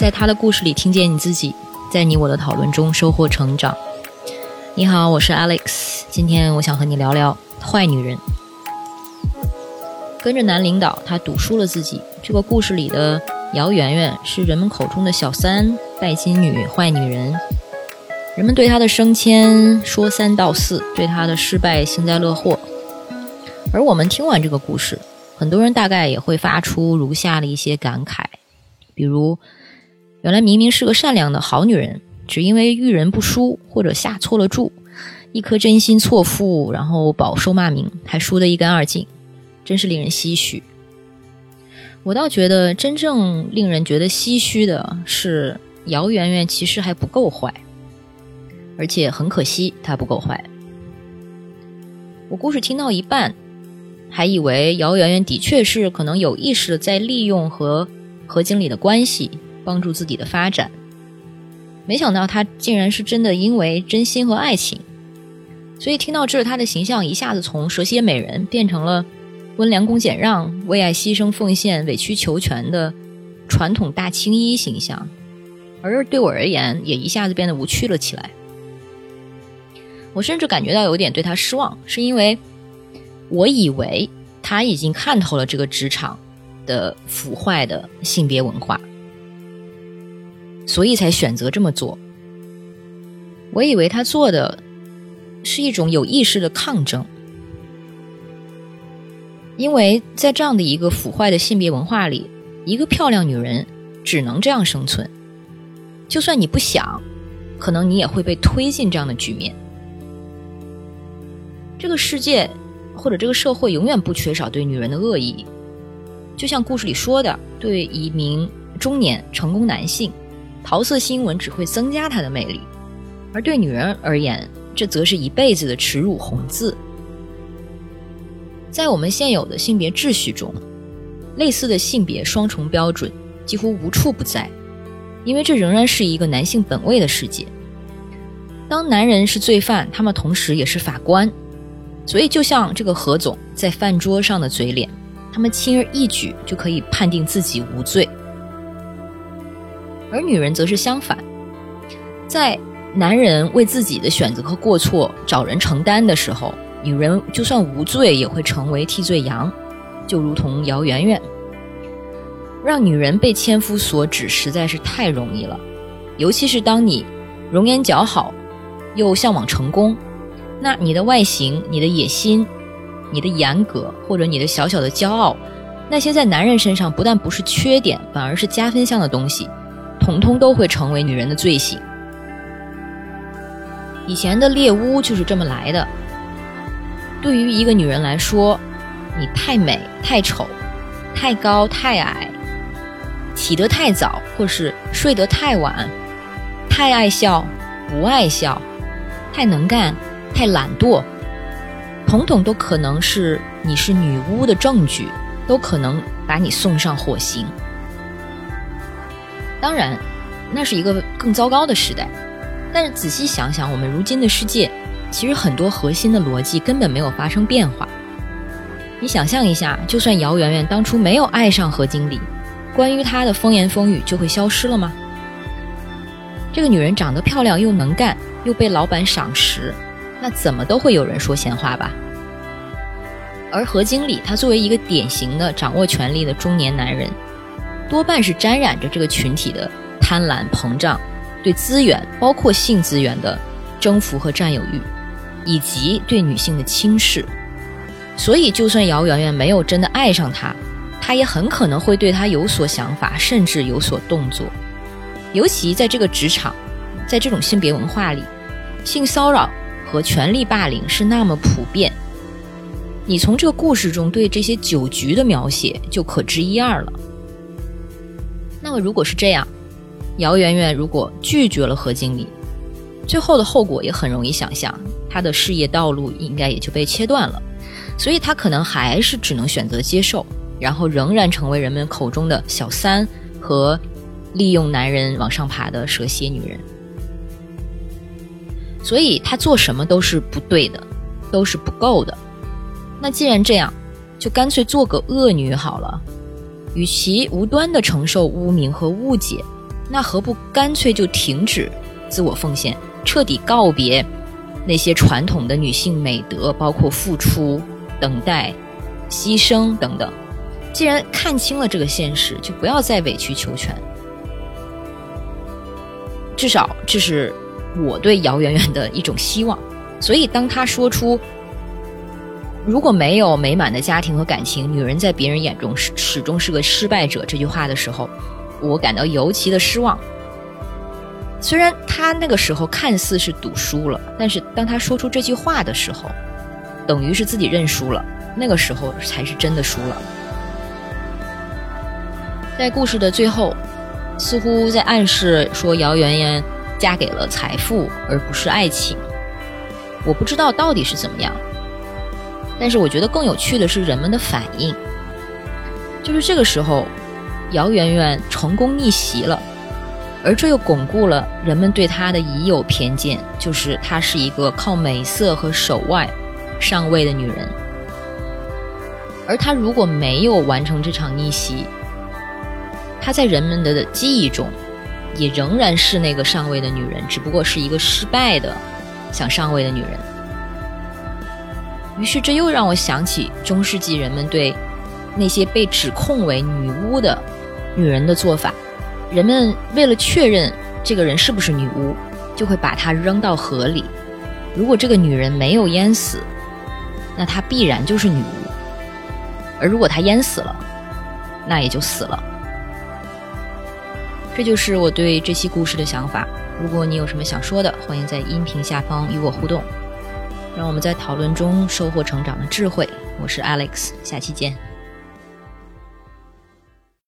在他的故事里听见你自己，在你我的讨论中收获成长。你好，我是 Alex，今天我想和你聊聊坏女人。跟着男领导，他赌输了自己。这个故事里的姚媛媛是人们口中的小三、拜金女、坏女人。人们对她的升迁说三道四，对她的失败幸灾乐祸。而我们听完这个故事，很多人大概也会发出如下的一些感慨，比如：原来明明是个善良的好女人，只因为遇人不淑或者下错了注，一颗真心错付，然后饱受骂名，还输得一干二净。真是令人唏嘘。我倒觉得，真正令人觉得唏嘘的是，姚媛媛其实还不够坏，而且很可惜，她不够坏。我故事听到一半，还以为姚媛媛的确是可能有意识的在利用和何经理的关系帮助自己的发展，没想到他竟然是真的因为真心和爱情。所以听到这他，的形象一下子从蛇蝎美人变成了。温良恭俭让、为爱牺牲奉献、委曲求全的传统大青衣形象，而对我而言，也一下子变得无趣了起来。我甚至感觉到有点对他失望，是因为我以为他已经看透了这个职场的腐坏的性别文化，所以才选择这么做。我以为他做的是一种有意识的抗争。因为在这样的一个腐坏的性别文化里，一个漂亮女人只能这样生存。就算你不想，可能你也会被推进这样的局面。这个世界或者这个社会永远不缺少对女人的恶意，就像故事里说的，对一名中年成功男性，桃色新闻只会增加他的魅力；而对女人而言，这则是一辈子的耻辱红字。在我们现有的性别秩序中，类似的性别双重标准几乎无处不在，因为这仍然是一个男性本位的世界。当男人是罪犯，他们同时也是法官，所以就像这个何总在饭桌上的嘴脸，他们轻而易举就可以判定自己无罪。而女人则是相反，在男人为自己的选择和过错找人承担的时候。女人就算无罪，也会成为替罪羊，就如同姚媛媛。让女人被千夫所指实在是太容易了，尤其是当你容颜姣好，又向往成功，那你的外形、你的野心、你的严格或者你的小小的骄傲，那些在男人身上不但不是缺点，反而是加分项的东西，统统都会成为女人的罪行。以前的猎巫就是这么来的。对于一个女人来说，你太美、太丑、太高、太矮，起得太早或是睡得太晚，太爱笑、不爱笑，太能干、太懒惰，统统都可能是你是女巫的证据，都可能把你送上火刑。当然，那是一个更糟糕的时代，但是仔细想想，我们如今的世界。其实很多核心的逻辑根本没有发生变化。你想象一下，就算姚媛媛当初没有爱上何经理，关于她的风言风语就会消失了吗？这个女人长得漂亮又能干，又被老板赏识，那怎么都会有人说闲话吧？而何经理他作为一个典型的掌握权力的中年男人，多半是沾染着这个群体的贪婪膨胀，对资源，包括性资源的征服和占有欲。以及对女性的轻视，所以就算姚媛媛没有真的爱上他，他也很可能会对他有所想法，甚至有所动作。尤其在这个职场，在这种性别文化里，性骚扰和权力霸凌是那么普遍。你从这个故事中对这些酒局的描写就可知一二了。那么如果是这样，姚媛媛如果拒绝了何经理，最后的后果也很容易想象。她的事业道路应该也就被切断了，所以她可能还是只能选择接受，然后仍然成为人们口中的小三和利用男人往上爬的蛇蝎女人。所以她做什么都是不对的，都是不够的。那既然这样，就干脆做个恶女好了。与其无端的承受污名和误解，那何不干脆就停止自我奉献，彻底告别那些传统的女性美德，包括付出、等待、牺牲等等。既然看清了这个现实，就不要再委曲求全。至少这是我对姚媛媛的一种希望。所以，当她说出“如果没有美满的家庭和感情，女人在别人眼中始始终是个失败者”这句话的时候，我感到尤其的失望。虽然他那个时候看似是赌输了，但是当他说出这句话的时候，等于是自己认输了。那个时候才是真的输了。在故事的最后，似乎在暗示说姚媛媛嫁给了财富而不是爱情。我不知道到底是怎么样，但是我觉得更有趣的是人们的反应。就是这个时候，姚媛媛成功逆袭了，而这又巩固了人们对她的已有偏见，就是她是一个靠美色和手腕上位的女人。而她如果没有完成这场逆袭，她在人们的记忆中，也仍然是那个上位的女人，只不过是一个失败的想上位的女人。于是，这又让我想起中世纪人们对那些被指控为女巫的女人的做法。人们为了确认这个人是不是女巫，就会把她扔到河里。如果这个女人没有淹死，那她必然就是女巫；而如果她淹死了，那也就死了。这就是我对这期故事的想法。如果你有什么想说的，欢迎在音频下方与我互动，让我们在讨论中收获成长的智慧。我是 Alex，下期见。